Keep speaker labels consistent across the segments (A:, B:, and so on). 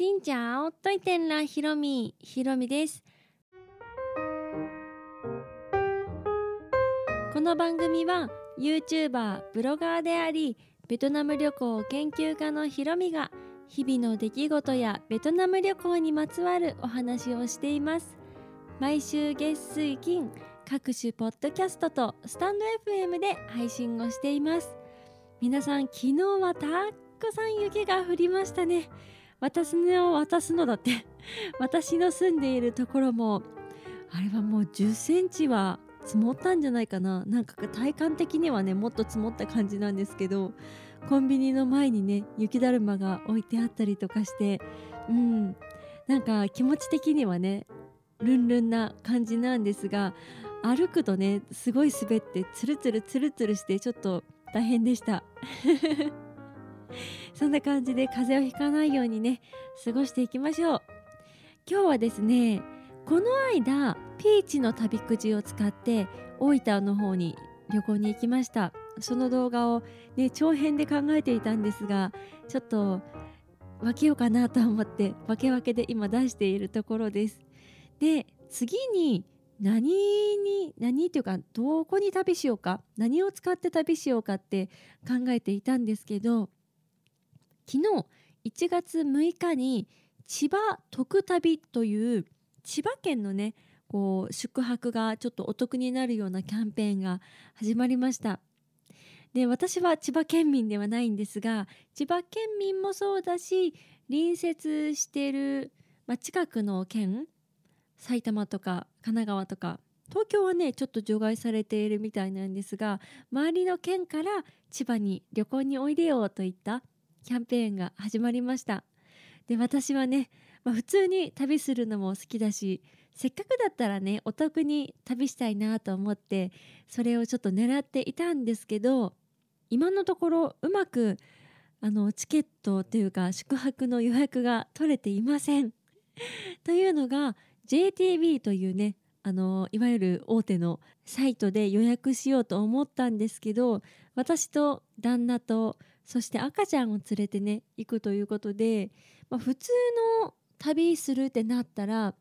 A: しんちゃおといてんらひろみ。ひろみです。この番組は YouTuber ブロガーでありベトナム旅行研究家のひろみが日々の出来事やベトナム旅行にまつわるお話をしています。毎週月水金各種ポッドキャストとスタンド FM で配信をしています。皆さん昨日はたくさん雪が降りましたね。私の渡すのだって 私の住んでいるところもあれはもう10センチは積もったんじゃないかな。なんか体感的にはねもっと積もった感じなんですけどコンビニの前にね雪だるまが置いてあったりとかしてうん。なんか気持ち的にはねルンルンな感じなんですが歩くとねすごい滑ってツルツルツルツルしてちょっと大変でした。そんな感じで風邪をひかないようにね過ごしていきましょう。今日はですねこの間ピーチの旅くじを使って大分の方に旅行に行きました。その動画をね長編で考えていたんですがちょっと分けようかなと思って分け分けで今出しているところです。で次に何に何っていうかどこに旅しようか何を使って旅しようかって考えていたんですけど昨日1月6日に千葉特旅という千葉県のねこう宿泊がちょっとお得になるようなキャンペーンが始まりました。で私は千葉県民ではないんですが千葉県民もそうだし隣接している、まあ、近くの県埼玉とか神奈川とか東京はねちょっと除外されているみたいなんですが周りの県から千葉に旅行においでよといったキャンペーンが始まりました。で私はね、まあ、普通に旅するのも好きだしせっかくだったらねお得に旅したいなと思ってそれをちょっと狙っていたんですけど今のところうまくあのチケットというか宿泊の予約が取れていません。というのが JTB というねあのいわゆる大手のサイトで予約しようと思ったんですけど私と旦那とそして赤ちゃんを連れてね行くということで、まあ、普通の旅するってなったら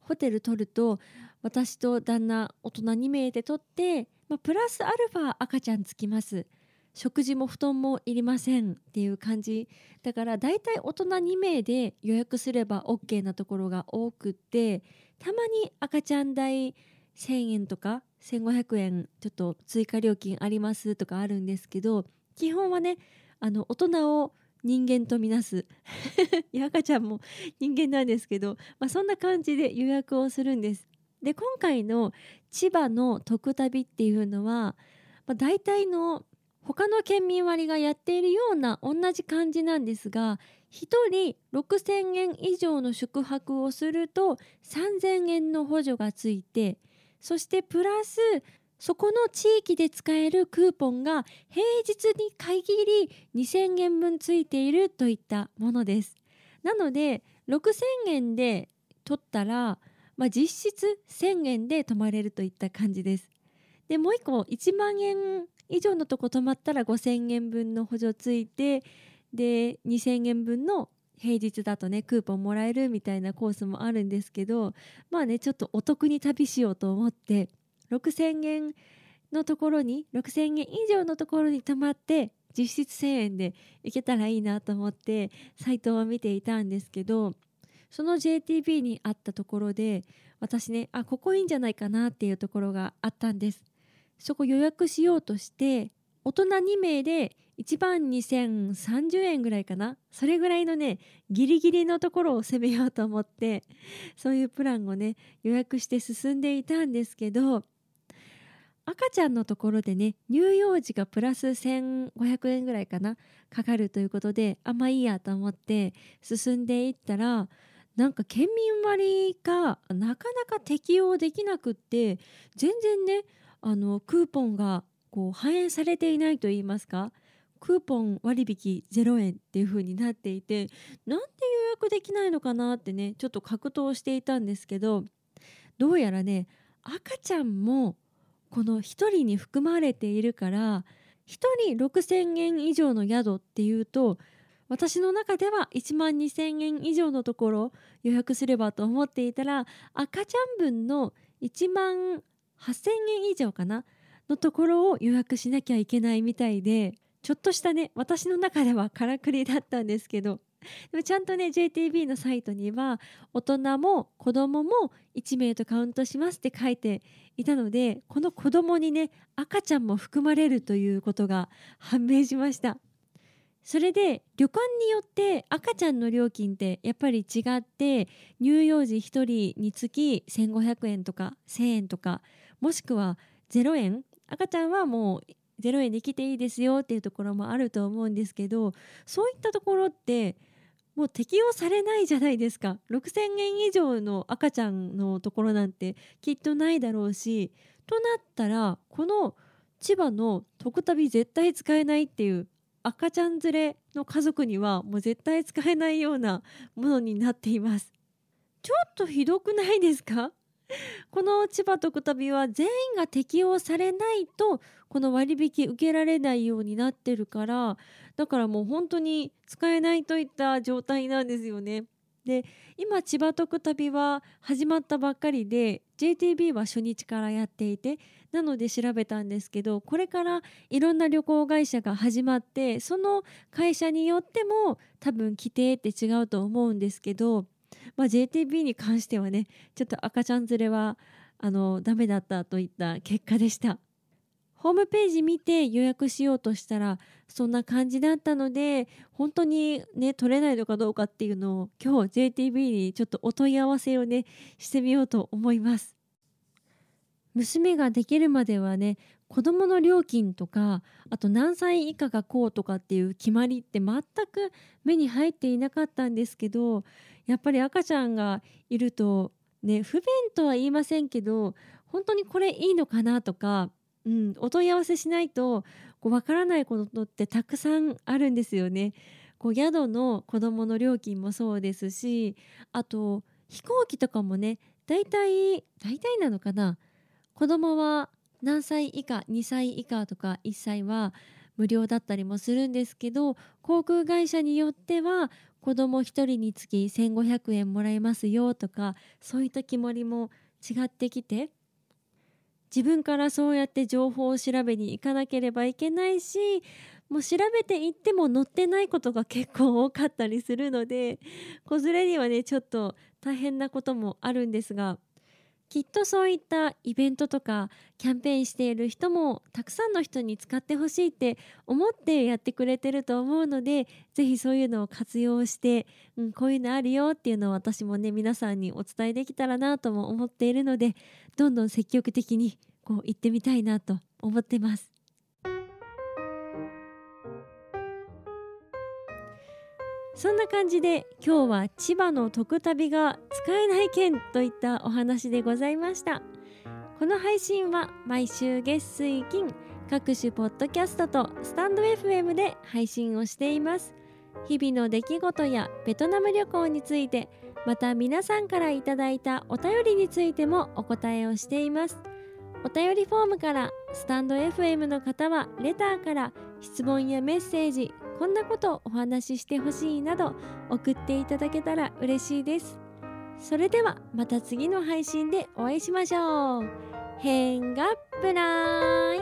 A: ホテル取ると私と旦那大人2名で取って、まあ、プラスアルファ赤ちゃんつきます。食事も布団もいりませんっていう感じ。だからだいたい大人2名で予約すれば OK なところが多くってたまに赤ちゃん代1000円とか1500円ちょっと追加料金ありますとかあるんですけど基本はねあの大人を人間とみなす 赤ちゃんも人間なんですけど、まあ、そんな感じで予約をするんです。で今回の千葉の特旅っていうのは、まあ、大体の他の県民割がやっているような同じ感じなんですが1人6,000円以上の宿泊をすると3,000円の補助がついてそしてプラスそこの地域で使えるクーポンが平日に限り2000円分ついているといったものです。なので6000円で取ったら、まあ、実質1000円で泊まれるといった感じです。でもう1個1万円以上のとこ泊まったら5000円分の補助ついてで2000円分の平日だとねクーポンもらえるみたいなコースもあるんですけどまあねちょっとお得に旅しようと思って6000円のところに6000円以上のところに泊まって実質1000円で行けたらいいなと思ってサイトを見ていたんですけどその JTB にあったところで私ねあここいいんじゃないかなっていうところがあったんです。そこ予約しようとして大人2名で1万2030円ぐらいかな。それぐらいのねギリギリのところを攻めようと思ってそういうプランをね予約して進んでいたんですけど赤ちゃんのところでね乳幼児がプラス1500円ぐらいかなかかるということであんまいいやと思って進んでいったらなんか県民割がなかなか適用できなくって全然ねあのクーポンがこう反映されていないと言いますかクーポン割引0円っていう風になっていてなんで予約できないのかなってねちょっと格闘していたんですけどどうやらね赤ちゃんもこの1人に含まれているから1人6,000円以上の宿っていうと私の中では1万2000円以上のところ予約すればと思っていたら赤ちゃん分の1万8000円以上かなのところを予約しなきゃいけないみたいでちょっとしたね私の中ではからくりだったんですけどでもちゃんとね JTB のサイトには大人も子供も1名とカウントしますって書いていたのでこの子供にね赤ちゃんも含まれるということが判明しました。それで旅館によって赤ちゃんの料金ってやっぱり違って乳幼児1人につき1500円とか1000円とかもしくは0円。赤ちゃんはもう0円で来ていいですよっていうところもあると思うんですけどそういったところってもう適用されないじゃないですか。6,000円以上の赤ちゃんのところなんてきっとないだろうしとなったらこの千葉の特旅絶対使えないっていう赤ちゃん連れの家族にはもう絶対使えないようなものになっています。ちょっとひどくないですか？この千葉特旅は全員が適用されないとこの割引受けられないようになってるからだからもう本当に使えないといった状態なんですよね。で今千葉特旅は始まったばっかりで JTB は初日からやっていてなので調べたんですけどこれからいろんな旅行会社が始まってその会社によっても多分規定って違うと思うんですけど、まあ、JTB に関してはねちょっと赤ちゃん連れはあのダメだったといった結果でした。ホームページ見て予約しようとしたらそんな感じだったので本当にね取れないのかどうかっていうのを今日 JTB にちょっとお問い合わせをねしてみようと思います娘ができるまではね子どもの料金とかあと何歳以下がこうとかっていう決まりって全く目に入っていなかったんですけどやっぱり赤ちゃんがいるとね不便とは言いませんけど本当にこれいいのかなとかうん、お問い合わせしないとこう分からないことってたくさんあるんですよね。こう宿の子どもの料金もそうですしあと飛行機とかもね大体大体なのかな子どもは何歳以下2歳以下とか1歳は無料だったりもするんですけど航空会社によっては子ども1人につき1500円もらえますよとかそういった決まりも違ってきて自分からそうやって情報を調べに行かなければいけないしもう調べていっても載ってないことが結構多かったりするので子連れにはねちょっと大変なこともあるんですがきっとそういったイベントとかキャンペーンしている人もたくさんの人に使ってほしいって思ってやってくれてると思うのでぜひそういうのを活用して、うん、こういうのあるよっていうのを私もね皆さんにお伝えできたらなとも思っているのでどんどん積極的にこう行ってみたいなと思ってます。そんな感じで今日は千葉の特旅が使えない県といったお話でございました。この配信は毎週月水金各種ポッドキャストとスタンド FM で配信をしています。日々の出来事やベトナム旅行についてまた皆さんからいただいたお便りについてもお答えをしています。お便りフォームからスタンド FM の方はレターから質問やメッセージこんなことをお話ししてほしいなど送っていただけたら嬉しいです。それではまた次の配信でお会いしましょう。変がプライ